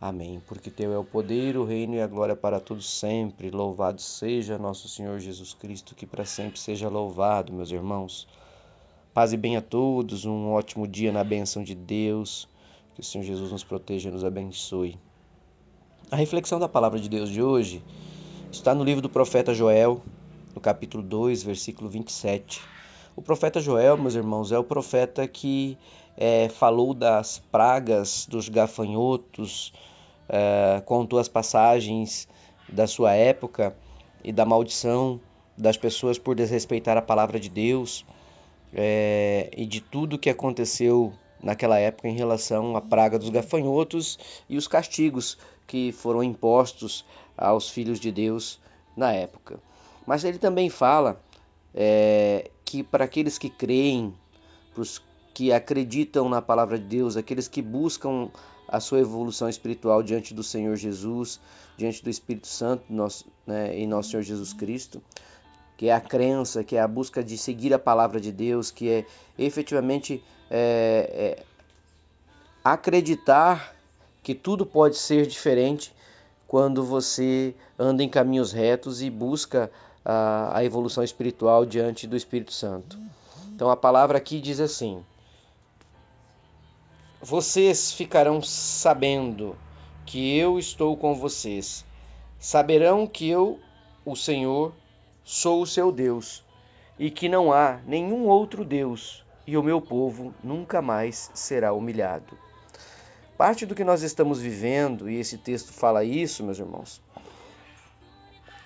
Amém. Porque teu é o poder, o reino e a glória para todos sempre. Louvado seja nosso Senhor Jesus Cristo, que para sempre seja louvado, meus irmãos. Paz e bem a todos, um ótimo dia na bênção de Deus. Que o Senhor Jesus nos proteja e nos abençoe. A reflexão da palavra de Deus de hoje está no livro do profeta Joel, no capítulo 2, versículo 27. O profeta Joel, meus irmãos, é o profeta que é, falou das pragas, dos gafanhotos, é, contou as passagens da sua época e da maldição das pessoas por desrespeitar a palavra de Deus é, e de tudo que aconteceu naquela época em relação à praga dos gafanhotos e os castigos que foram impostos aos filhos de Deus na época. Mas ele também fala é, que para aqueles que creem, para os que acreditam na palavra de Deus, aqueles que buscam a sua evolução espiritual diante do Senhor Jesus, diante do Espírito Santo nosso, né, em nosso Senhor Jesus Cristo, que é a crença, que é a busca de seguir a palavra de Deus, que é efetivamente é, é, acreditar que tudo pode ser diferente quando você anda em caminhos retos e busca a, a evolução espiritual diante do Espírito Santo. Então a palavra aqui diz assim: vocês ficarão sabendo que eu estou com vocês. Saberão que eu, o Senhor, sou o seu Deus e que não há nenhum outro Deus, e o meu povo nunca mais será humilhado. Parte do que nós estamos vivendo, e esse texto fala isso, meus irmãos,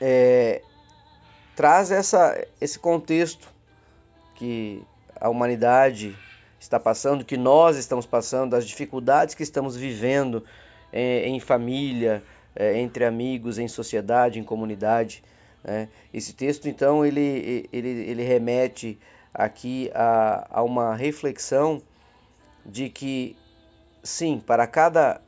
é, traz essa, esse contexto que a humanidade está passando, que nós estamos passando, as dificuldades que estamos vivendo é, em família, é, entre amigos, em sociedade, em comunidade. Né? Esse texto, então, ele, ele, ele remete aqui a, a uma reflexão de que, sim, para cada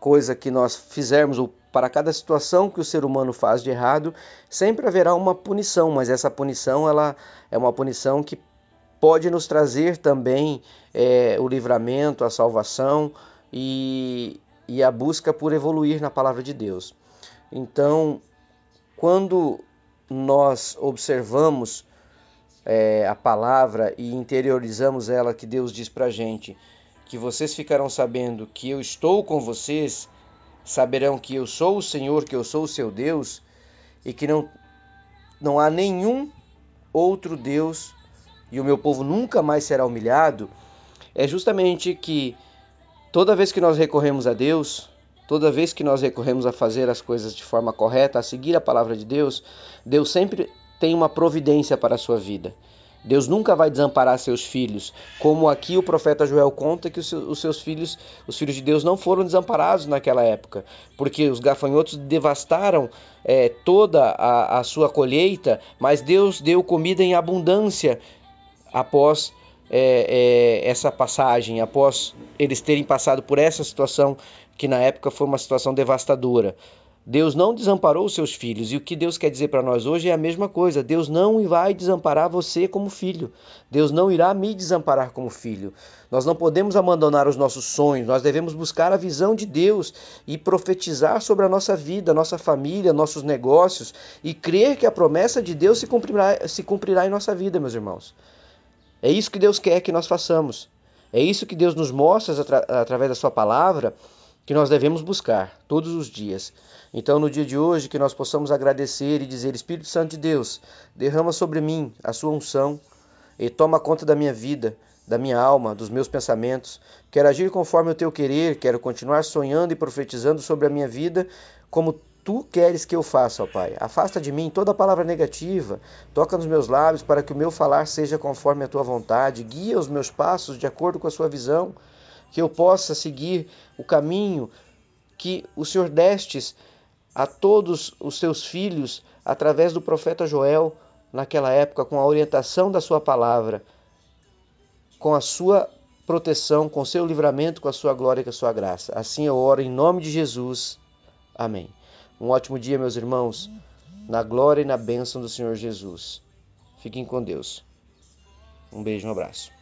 coisa que nós fizermos, ou para cada situação que o ser humano faz de errado, sempre haverá uma punição, mas essa punição ela é uma punição que pode nos trazer também é, o livramento, a salvação e, e a busca por evoluir na palavra de Deus. Então, quando nós observamos é, a palavra e interiorizamos ela, que Deus diz para gente, que vocês ficarão sabendo que eu estou com vocês, saberão que eu sou o Senhor, que eu sou o seu Deus e que não, não há nenhum outro Deus e o meu povo nunca mais será humilhado, é justamente que toda vez que nós recorremos a Deus, toda vez que nós recorremos a fazer as coisas de forma correta, a seguir a palavra de Deus, Deus sempre tem uma providência para a sua vida. Deus nunca vai desamparar seus filhos, como aqui o profeta Joel conta que os seus filhos, os filhos de Deus, não foram desamparados naquela época, porque os gafanhotos devastaram é, toda a, a sua colheita, mas Deus deu comida em abundância após é, é, essa passagem, após eles terem passado por essa situação que na época foi uma situação devastadora. Deus não desamparou os seus filhos, e o que Deus quer dizer para nós hoje é a mesma coisa. Deus não vai desamparar você como filho. Deus não irá me desamparar como filho. Nós não podemos abandonar os nossos sonhos, nós devemos buscar a visão de Deus e profetizar sobre a nossa vida, nossa família, nossos negócios e crer que a promessa de Deus se cumprirá, se cumprirá em nossa vida, meus irmãos. É isso que Deus quer que nós façamos. É isso que Deus nos mostra atra através da Sua palavra que nós devemos buscar todos os dias. Então, no dia de hoje, que nós possamos agradecer e dizer: Espírito Santo de Deus, derrama sobre mim a Sua unção e toma conta da minha vida, da minha alma, dos meus pensamentos. Quero agir conforme o Teu querer, quero continuar sonhando e profetizando sobre a minha vida como tu queres que eu faça, ó Pai. Afasta de mim toda palavra negativa, toca nos meus lábios para que o meu falar seja conforme a tua vontade, guia os meus passos de acordo com a sua visão, que eu possa seguir o caminho que o Senhor destes a todos os seus filhos através do profeta Joel naquela época, com a orientação da sua palavra, com a sua proteção, com seu livramento, com a sua glória e com a sua graça. Assim eu oro em nome de Jesus. Amém. Um ótimo dia, meus irmãos, na glória e na bênção do Senhor Jesus. Fiquem com Deus. Um beijo, um abraço.